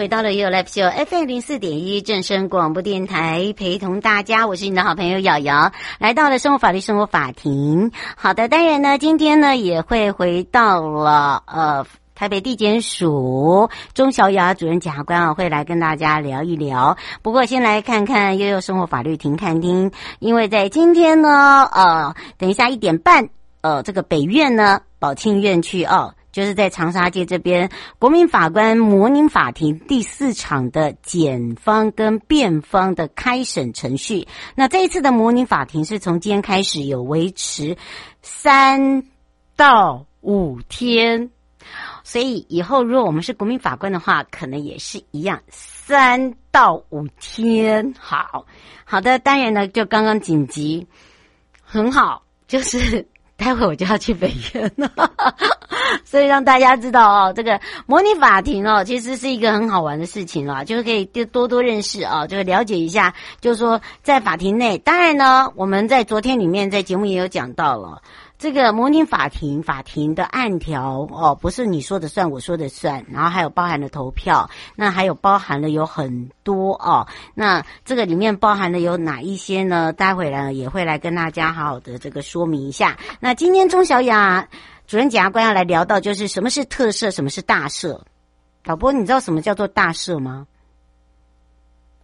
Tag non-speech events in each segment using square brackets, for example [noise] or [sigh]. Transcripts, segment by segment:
回到了 YOYO Live Show FM 零四点一正声广播电台，陪同大家，我是你的好朋友瑶瑶，来到了生活法律生活法庭。好的，当然呢，今天呢也会回到了呃台北地检署钟小雅主任检察官啊，会来跟大家聊一聊。不过先来看看悠悠生活法律庭看厅，因为在今天呢，呃，等一下一点半，呃，这个北院呢，保庆院区哦。就是在长沙街这边，国民法官模拟法庭第四场的检方跟辩方的开审程序。那这一次的模拟法庭是从今天开始有维持三到五天，所以以后如果我们是国民法官的话，可能也是一样三到五天。好好的，当然呢，就刚刚紧急，很好，就是。待会我就要去北院了，[laughs] 所以让大家知道哦，这个模拟法庭哦，其实是一个很好玩的事情啊，就是可以多多认识啊，就是了解一下，就是说在法庭内，当然呢，我们在昨天里面在节目也有讲到了。这个模拟法庭，法庭的案条哦，不是你说的算，我说的算，然后还有包含了投票，那还有包含了有很多哦，那这个里面包含了有哪一些呢？待会呢也会来跟大家好好的这个说明一下。那今天钟小雅主任检察官要来聊到，就是什么是特赦，什么是大赦。导播，你知道什么叫做大赦吗？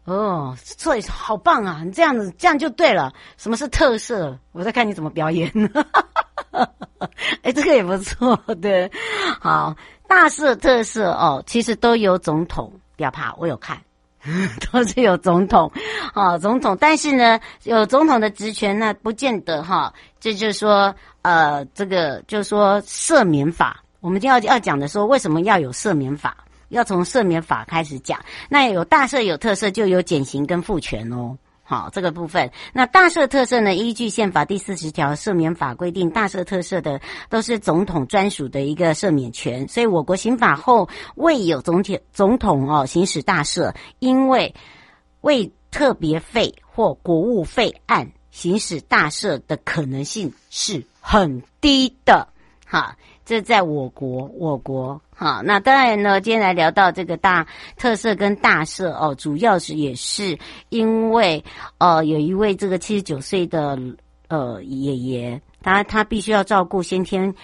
哦，所以好棒啊！你这样子，这样就对了。什么是特色？我在看你怎么表演。[laughs] 哎，这个也不错，对。好，大赦、特赦哦，其实都有总统。不要怕，我有看，[laughs] 都是有总统。哦，总统，但是呢，有总统的职权，那不见得哈。这就是说，呃，这个就是说赦免法。我们就要要讲的说，为什么要有赦免法？要从赦免法开始讲，那有大赦有特赦，就有减刑跟复权哦。好，这个部分，那大赦特赦呢？依据宪法第四十条赦免法规定，大赦特赦的都是总统专属的一个赦免权。所以，我国刑法后未有总体总统哦行使大赦，因为为特别费或国务费案行使大赦的可能性是很低的。哈。这在我国，我国哈，那当然呢，今天来聊到这个大特色跟大赦哦，主要是也是因为呃，有一位这个七十九岁的呃爷爷，他他必须要照顾先天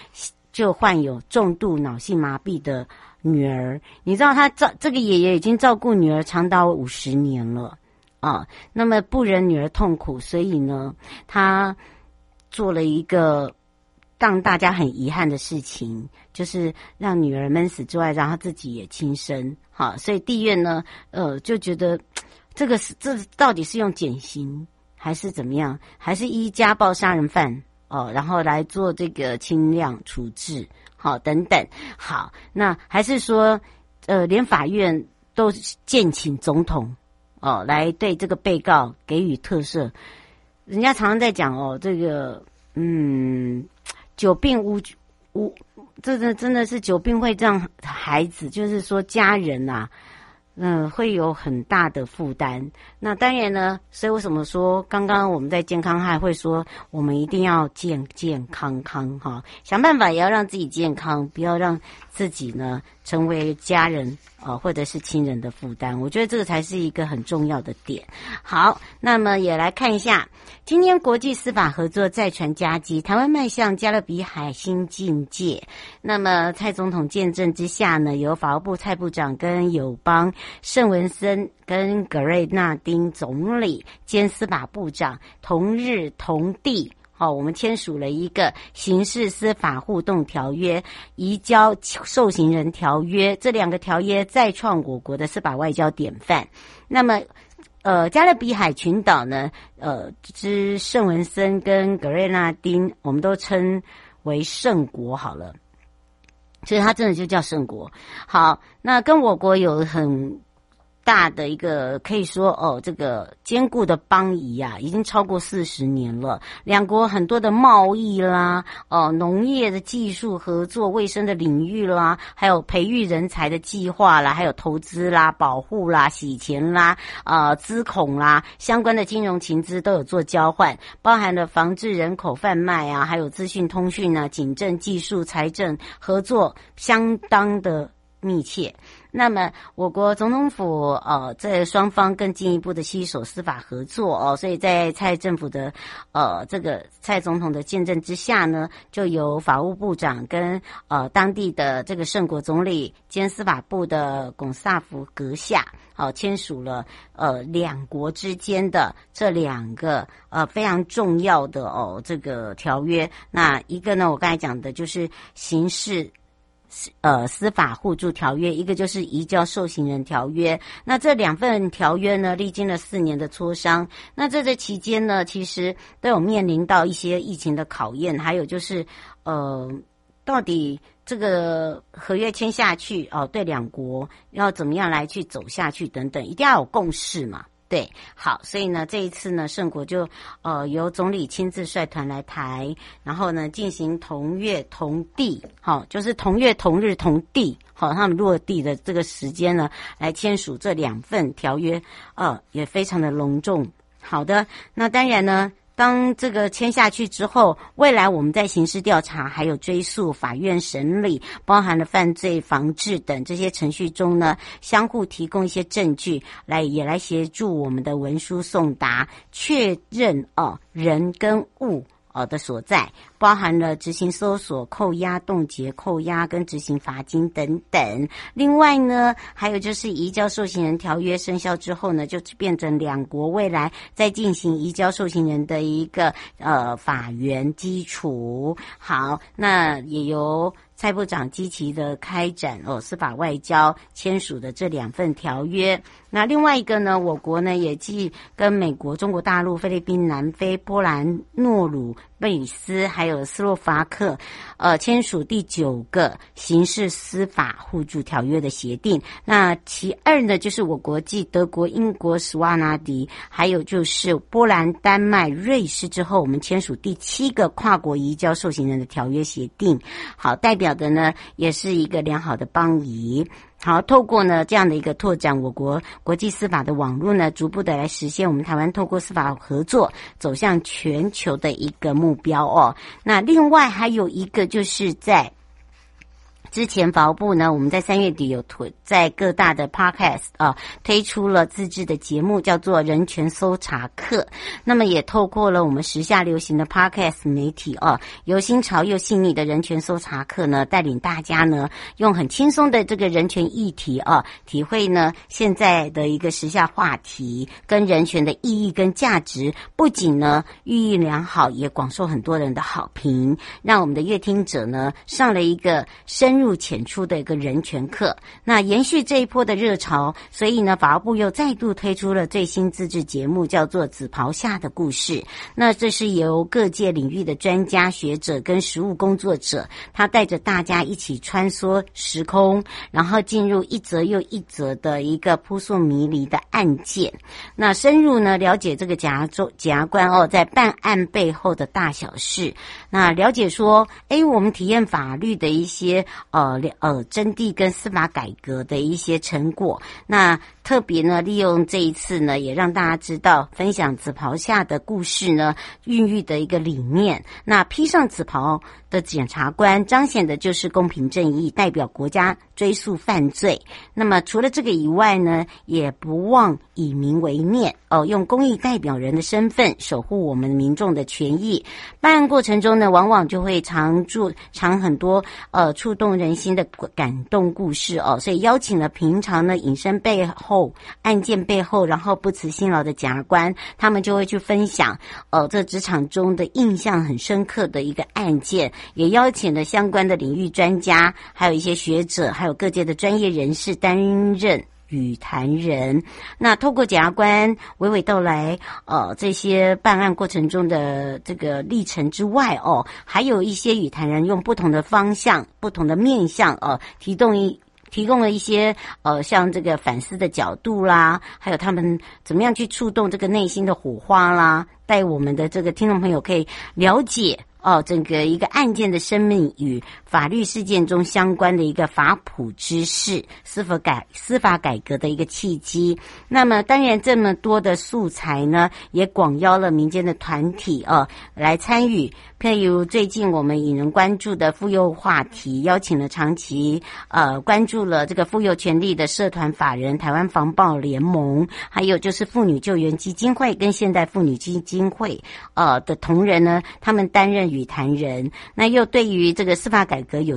就患有重度脑性麻痹的女儿，你知道他照这个爷爷已经照顾女儿长达五十年了啊，那么不忍女儿痛苦，所以呢，他做了一个。让大家很遗憾的事情，就是让女儿闷死之外，让她自己也轻生。好，所以地院呢，呃，就觉得这个是这到底是用减刑还是怎么样，还是依家暴杀人犯哦，然后来做这个轻量处置，好，等等。好，那还是说，呃，连法院都建请总统哦，来对这个被告给予特赦。人家常常在讲哦，这个嗯。久病无无，这这真的是久病会让孩子，就是说家人呐、啊，嗯，会有很大的负担。那当然呢，所以为什么说刚刚我们在健康还会说，我们一定要健健康康哈，想办法也要让自己健康，不要让自己呢成为家人啊或者是亲人的负担。我觉得这个才是一个很重要的点。好，那么也来看一下，今天国际司法合作再传佳绩，台湾迈向加勒比海新境界。那么蔡总统见证之下呢，由法务部蔡部长跟友邦。圣文森跟格瑞纳丁总理兼司法部长同日同地，哦，我们签署了一个刑事司法互动条约，移交受刑人条约，这两个条约再创我国的司法外交典范。那么，呃，加勒比海群岛呢，呃，之圣文森跟格瑞纳丁，我们都称为圣国好了。所以它真的就叫圣国。好，那跟我国有很大的一个可以说哦，这个坚固的邦谊呀，已经超过四十年了。两国很多的贸易啦，哦，农业的技术合作、卫生的领域啦，还有培育人才的计划啦，还有投资啦、保护啦、洗钱啦、呃，资恐啦，相关的金融情资都有做交换，包含了防治人口贩卖啊，还有资讯通讯啊、警政技术、财政合作相当的密切。那么，我国总统府呃，在双方更进一步的携手司法合作哦，所以在蔡政府的呃这个蔡总统的见证之下呢，就由法务部长跟呃当地的这个圣国总理兼司法部的巩萨福阁下，哦、签署了呃两国之间的这两个呃非常重要的哦这个条约。那一个呢，我刚才讲的就是刑事。呃，司法互助条约，一个就是移交受刑人条约。那这两份条约呢，历经了四年的磋商。那在这期间呢，其实都有面临到一些疫情的考验，还有就是，呃，到底这个合约签下去哦，对两国要怎么样来去走下去等等，一定要有共识嘛。对，好，所以呢，这一次呢，圣国就呃由总理亲自率团来台，然后呢进行同月同地，好，就是同月同日同地，好，他们落地的这个时间呢，来签署这两份条约，呃，也非常的隆重。好的，那当然呢。当这个签下去之后，未来我们在刑事调查、还有追诉、法院审理，包含了犯罪防治等这些程序中呢，相互提供一些证据，来也来协助我们的文书送达，确认哦人跟物。呃的所在，包含了执行搜索、扣押、冻结、扣押跟执行罚金等等。另外呢，还有就是移交受刑人条约生效之后呢，就变成两国未来在进行移交受刑人的一个呃法源基础。好，那也由。蔡部长积极的开展哦司法外交签署的这两份条约，那另外一个呢，我国呢也继跟美国、中国大陆、菲律宾、南非、波兰、诺鲁。贝里斯还有斯洛伐克，呃，签署第九个刑事司法互助条约的协定。那其二呢，就是我国继德国、英国、史瓦纳迪，还有就是波兰、丹麦、瑞士之后，我们签署第七个跨国移交受刑人的条约协定。好，代表的呢，也是一个良好的邦谊。好，透过呢这样的一个拓展，我国国际司法的网络呢，逐步的来实现我们台湾透过司法合作走向全球的一个目标哦。那另外还有一个就是在。之前法务部呢，我们在三月底有推在各大的 podcast 啊推出了自制的节目，叫做《人权搜查课》。那么也透过了我们时下流行的 podcast 媒体啊，由新潮又细腻的人权搜查课呢，带领大家呢用很轻松的这个人权议题啊，体会呢现在的一个时下话题跟人权的意义跟价值，不仅呢寓意良好，也广受很多人的好评，让我们的阅听者呢上了一个深入浅出的一个人权课，那延续这一波的热潮，所以呢，法务部又再度推出了最新自制节目，叫做《紫袍下的故事》。那这是由各界领域的专家学者跟实务工作者，他带着大家一起穿梭时空，然后进入一则又一则的一个扑朔迷离的案件，那深入呢了解这个检察中检察官哦，在办案背后的大小事，那了解说，哎，我们体验法律的一些。呃呃征地跟司法改革的一些成果。那特别呢，利用这一次呢，也让大家知道分享紫袍下的故事呢，孕育的一个理念。那披上紫袍的检察官，彰显的就是公平正义，代表国家追诉犯罪。那么除了这个以外呢，也不忘以民为念哦，用公益代表人的身份守护我们民众的权益。办案过程中呢，往往就会常驻常很多呃触动人心的感动故事哦，所以邀请了平常呢隐身背后案件背后，然后不辞辛劳的检察官，他们就会去分享呃这职场中的印象很深刻的一个案件，也邀请了相关的领域专家，还有一些学者，还有各界的专业人士担任。与谈人，那透过检察官娓娓道来，呃，这些办案过程中的这个历程之外，哦，还有一些与谈人用不同的方向、不同的面向，呃，提供一提供了一些，呃，像这个反思的角度啦，还有他们怎么样去触动这个内心的火花啦，带我们的这个听众朋友可以了解。哦，整个一个案件的生命与法律事件中相关的一个法普知识，司法改司法改革的一个契机。那么，当然这么多的素材呢，也广邀了民间的团体哦来参与。譬如最近我们引人关注的妇幼话题，邀请了长期呃关注了这个妇幼权利的社团法人台湾防暴联盟，还有就是妇女救援基金会跟现代妇女基金会呃的同仁呢，他们担任。语谈人，那又对于这个司法改革有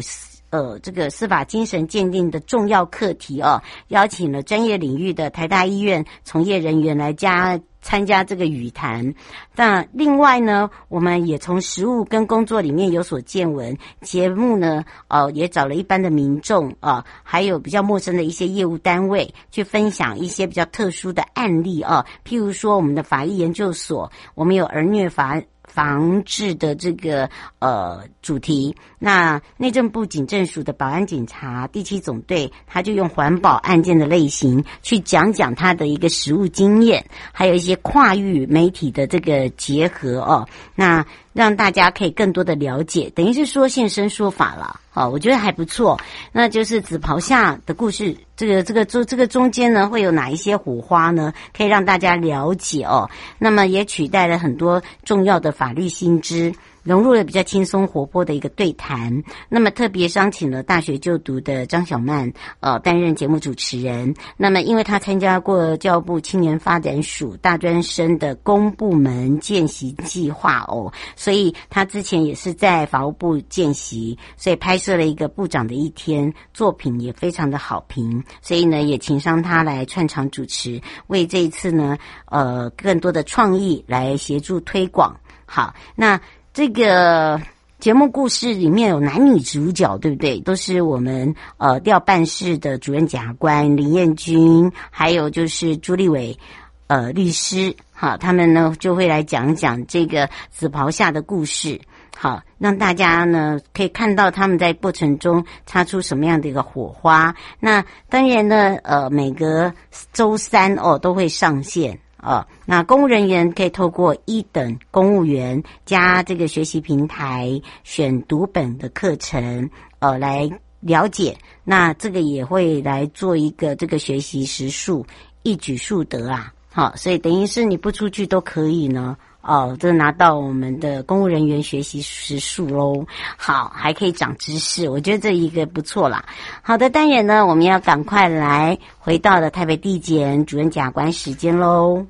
呃这个司法精神鉴定的重要课题哦，邀请了专业领域的台大医院从业人员来加参加这个语谈。那另外呢，我们也从实务跟工作里面有所见闻。节目呢，呃，也找了一般的民众啊、呃，还有比较陌生的一些业务单位去分享一些比较特殊的案例啊、呃，譬如说我们的法医研究所，我们有儿虐法。防治的这个呃主题，那内政部警政署的保安警察第七总队，他就用环保案件的类型去讲讲他的一个实务经验，还有一些跨域媒体的这个结合哦，那。让大家可以更多的了解，等于是说现身说法了，好，我觉得还不错。那就是紫袍下的故事，这个这个中这个中间呢，会有哪一些火花呢？可以让大家了解哦。那么也取代了很多重要的法律新知。融入了比较轻松活泼的一个对谈，那么特别邀请了大学就读的张小曼，呃，担任节目主持人。那么因为他参加过教育部青年发展署大专生的公部门见习计划哦，所以他之前也是在法务部见习，所以拍摄了一个部长的一天，作品也非常的好评，所以呢也请上他来串场主持，为这一次呢，呃，更多的创意来协助推广。好，那。这个节目故事里面有男女主角，对不对？都是我们呃调办室的主任检察官林彦君，还有就是朱立伟呃律师，好，他们呢就会来讲讲这个紫袍下的故事，好，让大家呢可以看到他们在过程中擦出什么样的一个火花。那当然呢，呃，每个周三哦都会上线。呃，那公务人员可以透过一等公务员加这个学习平台选读本的课程，呃，来了解。那这个也会来做一个这个学习时数，一举数得啊。好，所以等于是你不出去都可以呢。哦，这拿到我们的公务人员学习时数喽。好，还可以长知识，我觉得这一个不错啦。好的，当然呢，我们要赶快来回到了台北地检主任检察官时间喽。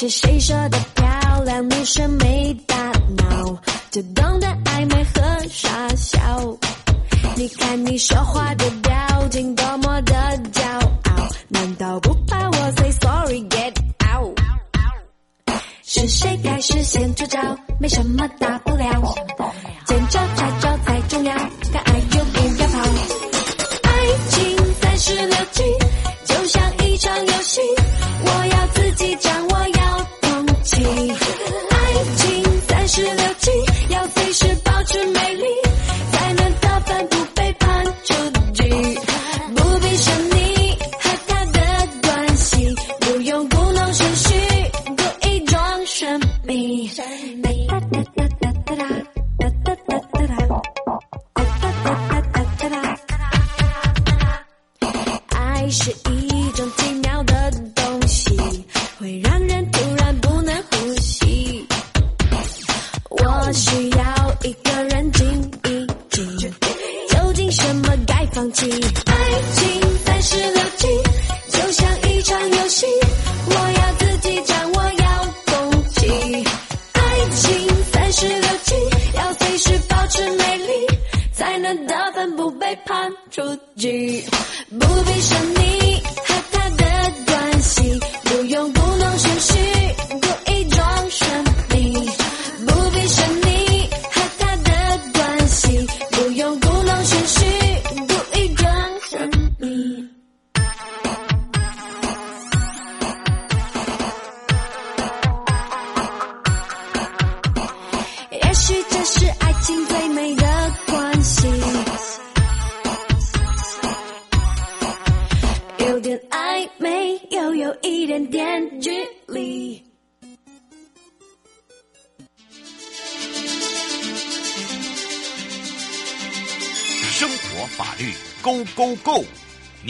是谁说的漂亮女生没大脑，就懂得暧昧和傻笑？你看你说话的表情多么的骄傲，难道不怕我 say sorry get out？是谁开始先出招？没什么大不了，见招拆招 bi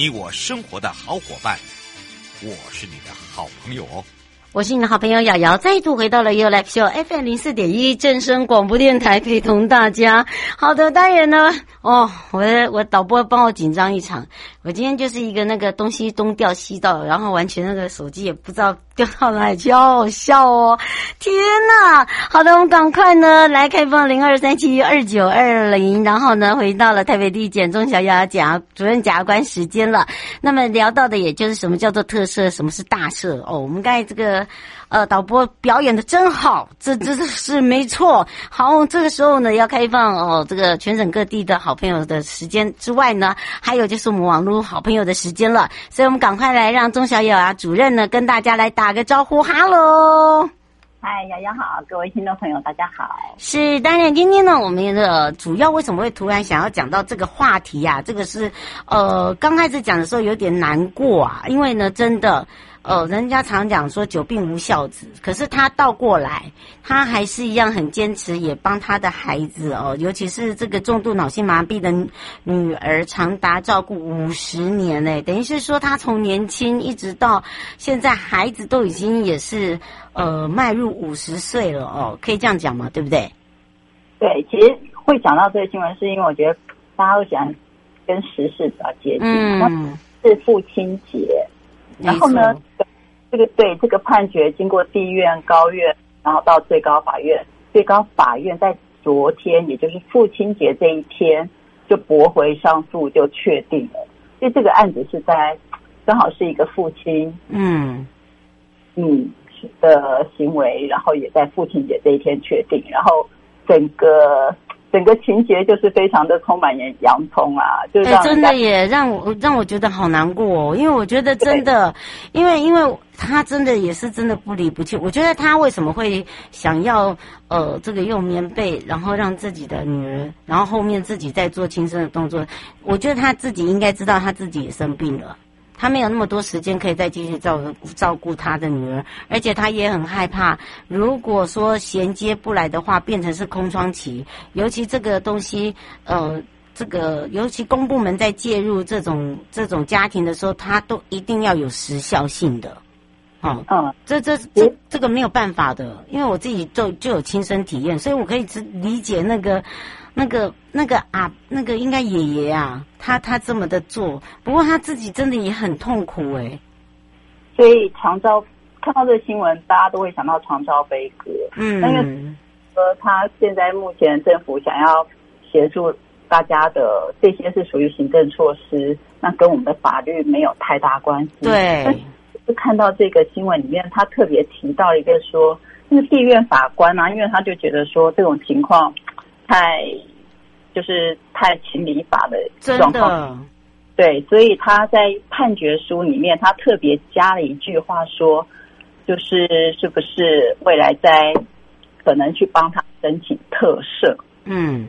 你我生活的好伙伴，我是你的好朋友哦。我是你的好朋友瑶瑶，再度回到了 You Life Show FM 零四点一正声广播电台，陪同大家。好的，当然呢，哦，我的我导播帮我紧张一场。我今天就是一个那个东西东掉西倒，然后完全那个手机也不知道掉到哪里去，好好笑哦！天呐，好的，我们赶快呢来开放零二三七二九二零，然后呢回到了台北地检钟小雅检主任检察官时间了。那么聊到的也就是什么叫做特色，什么是大赦哦。我们刚才这个。呃，导播表演的真好，这这这是没错。好，这个时候呢，要开放哦，这个全省各地的好朋友的时间之外呢，还有就是我们网络好朋友的时间了。所以我们赶快来让钟小友啊主任呢跟大家来打个招呼，哈喽。嗨，瑶瑶好，各位听众朋友，大家好。是，当然今天呢，我们的主要为什么会突然想要讲到这个话题呀、啊？这个是呃，刚开始讲的时候有点难过啊，因为呢，真的。呃，人家常讲说久病无孝子，可是他倒过来，他还是一样很坚持，也帮他的孩子哦，尤其是这个重度脑性麻痹的女儿，长达照顾五十年嘞，等于是说他从年轻一直到现在，孩子都已经也是呃迈入五十岁了哦，可以这样讲嘛？对不对？对，其实会讲到这个新闻，是因为我觉得大家都喜欢跟时事比较接近，嗯，是父亲节。然后呢，这个对这个判决经过地院、高院，然后到最高法院，最高法院在昨天，也就是父亲节这一天，就驳回上诉，就确定了。所以这个案子是在刚好是一个父亲，嗯嗯的行为，然后也在父亲节这一天确定，然后整个。整个情节就是非常的充满洋葱啊，就是、欸、真的也让我让我觉得好难过哦，因为我觉得真的，因为因为他真的也是真的不离不弃。我觉得他为什么会想要呃这个用棉被，然后让自己的女儿，然后后面自己在做轻生的动作，我觉得他自己应该知道他自己也生病了。他没有那么多时间可以再继续照顾照顾他的女儿，而且他也很害怕，如果说衔接不来的话，变成是空窗期。尤其这个东西，呃，这个尤其公部门在介入这种这种家庭的时候，他都一定要有时效性的。哦，嗯，这这这这个没有办法的，因为我自己就就有亲身体验，所以我可以只理解那个。那个那个啊，那个应该爷爷啊，他他这么的做，不过他自己真的也很痛苦哎。所以长照看到这个新闻，大家都会想到长照悲歌。嗯，那个呃，他现在目前政府想要协助大家的这些是属于行政措施，那跟我们的法律没有太大关系。对。但是看到这个新闻里面，他特别提到一个说，那个地院法官啊，因为他就觉得说这种情况。太就是太情理法的状况，对，所以他在判决书里面，他特别加了一句话说，就是是不是未来在可能去帮他申请特赦，嗯，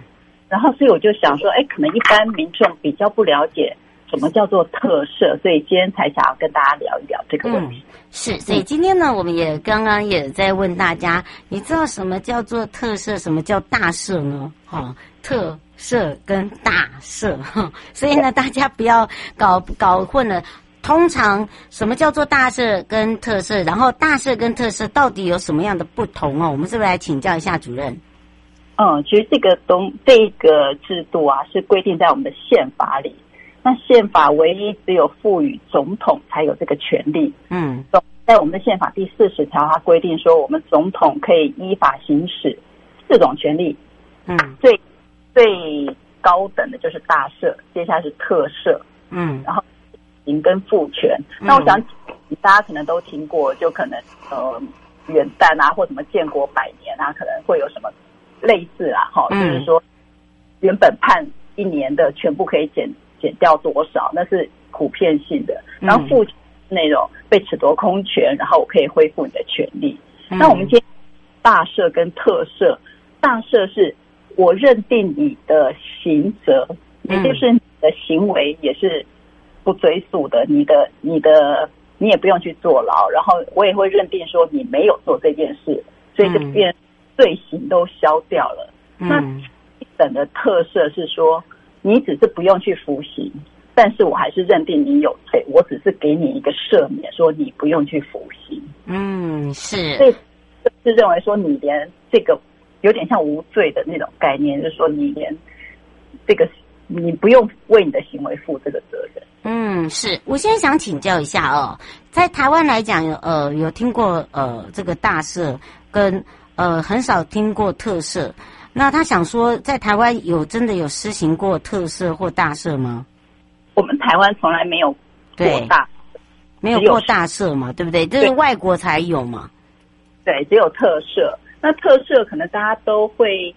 然后所以我就想说，哎，可能一般民众比较不了解。什么叫做特色？所以今天才想要跟大家聊一聊这个问题。嗯、是，所以今天呢，我们也刚刚也在问大家，你知道什么叫做特色，什么叫大赦呢？哈、哦，特色跟大赦，所以呢，大家不要搞搞混了。通常什么叫做大赦跟特色？然后大赦跟特色到底有什么样的不同哦？我们是不是来请教一下主任？嗯，其实这个东这个制度啊，是规定在我们的宪法里。那宪法唯一只有赋予总统才有这个权利。嗯，在我们的宪法第四十条，它规定说，我们总统可以依法行使四种权利。嗯，最最高等的就是大赦，接下来是特赦。嗯，然后行跟复权。那我想大家可能都听过，就可能呃元旦啊，或什么建国百年啊，可能会有什么类似啊，哈，就是说原本判一年的全部可以减减掉多少，那是普遍性的。然后父亲那种被褫夺空权，然后我可以恢复你的权利。那我们今天大赦跟特赦，大赦是我认定你的刑责，也就是你的行为也是不追溯的，你的你的你也不用去坐牢，然后我也会认定说你没有做这件事，所以就变罪行都消掉了。那一等的特赦是说，你只是不用去服刑，但是我还是认定你有罪，我只是给你一个赦免，说你不用去服刑。嗯，是，所以是认为说你连这个有点像无罪的那种概念，就是说你连这个你不用为你的行为负这个责任。嗯，是我现在想请教一下哦，在台湾来讲，呃，有听过呃这个大赦，跟呃很少听过特赦。那他想说，在台湾有真的有施行过特赦或大赦吗？我们台湾从来没有过大。没有过大赦嘛，对不对？这是外国才有嘛。对，只有特赦。那特赦可能大家都会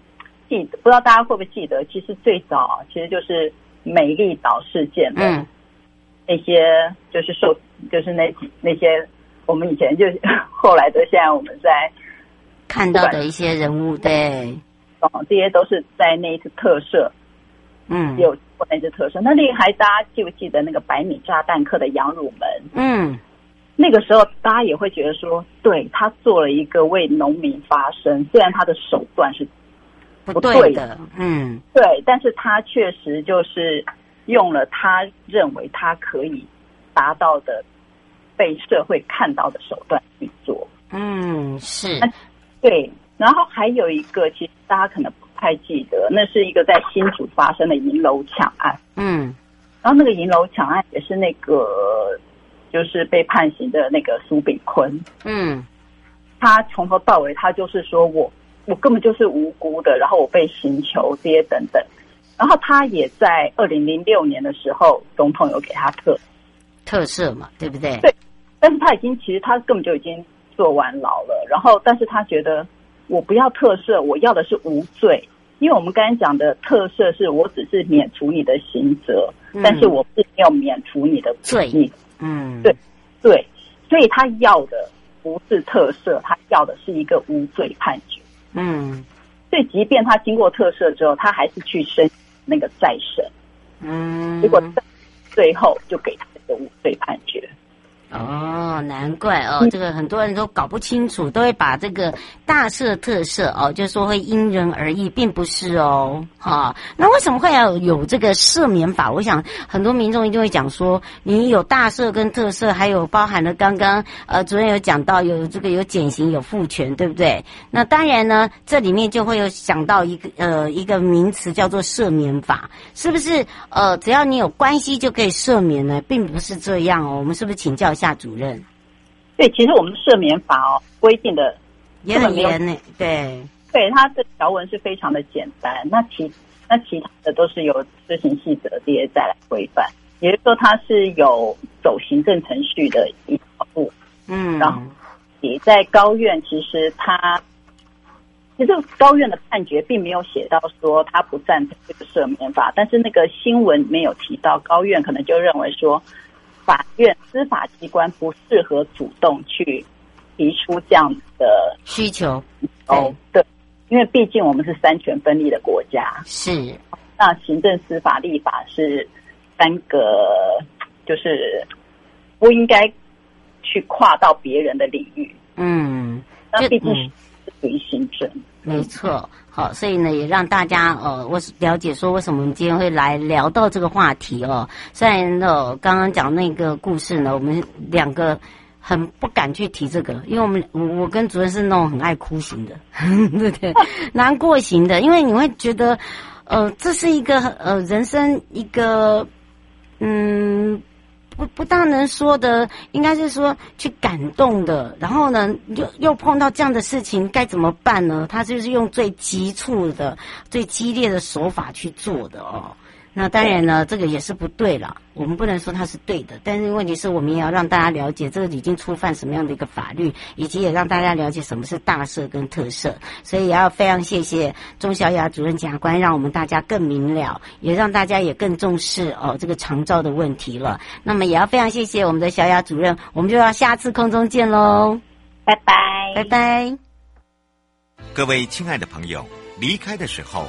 记得，不知道大家会不会记得？其实最早其实就是美丽岛事件的，嗯，那些就是受，就是那几那些我们以前就 [laughs] 后来的，现在我们在看到的一些人物，对，哦，这些都是在那一次特赦，嗯，有。那次特赦，那厉害！大家记不记得那个百米炸弹客的杨汝门？嗯，那个时候大家也会觉得说，对，他做了一个为农民发声，虽然他的手段是不对的，嗯，对，但是他确实就是用了他认为他可以达到的被社会看到的手段去做。嗯，是，对，然后还有一个，其实大家可能。不太记得，那是一个在新竹发生的银楼抢案。嗯，然后那个银楼抢案也是那个，就是被判刑的那个苏炳坤。嗯，他从头到尾，他就是说我我根本就是无辜的，然后我被刑求这些等等。然后他也在二零零六年的时候，总统有给他特特赦嘛，对不对？对，但是他已经其实他根本就已经坐完牢了。然后，但是他觉得我不要特赦，我要的是无罪。因为我们刚才讲的特赦是我只是免除你的刑责，嗯、但是我并没有免除你的罪。你嗯，对对，所以他要的不是特赦，他要的是一个无罪判决。嗯，所以即便他经过特赦之后，他还是去申那个再审。嗯，结果最后就给他一个无罪判决。哦，难怪哦，这个很多人都搞不清楚，都会把这个大赦特赦哦，就说会因人而异，并不是哦，哈、哦。那为什么会要有这个赦免法？我想很多民众一定会讲说，你有大赦跟特赦，还有包含了刚刚呃主任有讲到有这个有减刑有复权，对不对？那当然呢，这里面就会有想到一个呃一个名词叫做赦免法，是不是？呃，只要你有关系就可以赦免呢？并不是这样哦，我们是不是请教一下？夏主任，对，其实我们的赦免法哦规定的也很严呢。对，对，它的条文是非常的简单。那其那其他的都是由施行细则这些再来规范，也就是说它是有走行政程序的一条路。嗯，然后你在高院，其实他其实高院的判决并没有写到说他不赞成这个赦免法，但是那个新闻没有提到，高院可能就认为说。法院司法机关不适合主动去提出这样的需求。哦，对，因为毕竟我们是三权分立的国家，是。那行政、司法、立法是三个，就是不应该去跨到别人的领域，嗯，那毕竟是属于行政。没错，好，所以呢，也让大家呃，我了解说为什么我们今天会来聊到这个话题哦。虽然呢，刚刚讲那个故事呢，我们两个很不敢去提这个，因为我们我我跟主任是那种很爱哭型的，[laughs] 对不对？难过型的，因为你会觉得，呃，这是一个呃人生一个嗯。不不大能说的，应该是说去感动的。然后呢，又又碰到这样的事情，该怎么办呢？他就是用最急促的、最激烈的手法去做的哦。那当然呢，这个也是不对了。我们不能说它是对的，但是问题是我们也要让大家了解，这个已经触犯什么样的一个法律，以及也让大家了解什么是大赦跟特赦。所以也要非常谢谢钟小雅主任检察官，让我们大家更明了，也让大家也更重视哦这个长照的问题了。那么也要非常谢谢我们的小雅主任，我们就要下次空中见喽，拜拜，拜拜。各位亲爱的朋友，离开的时候。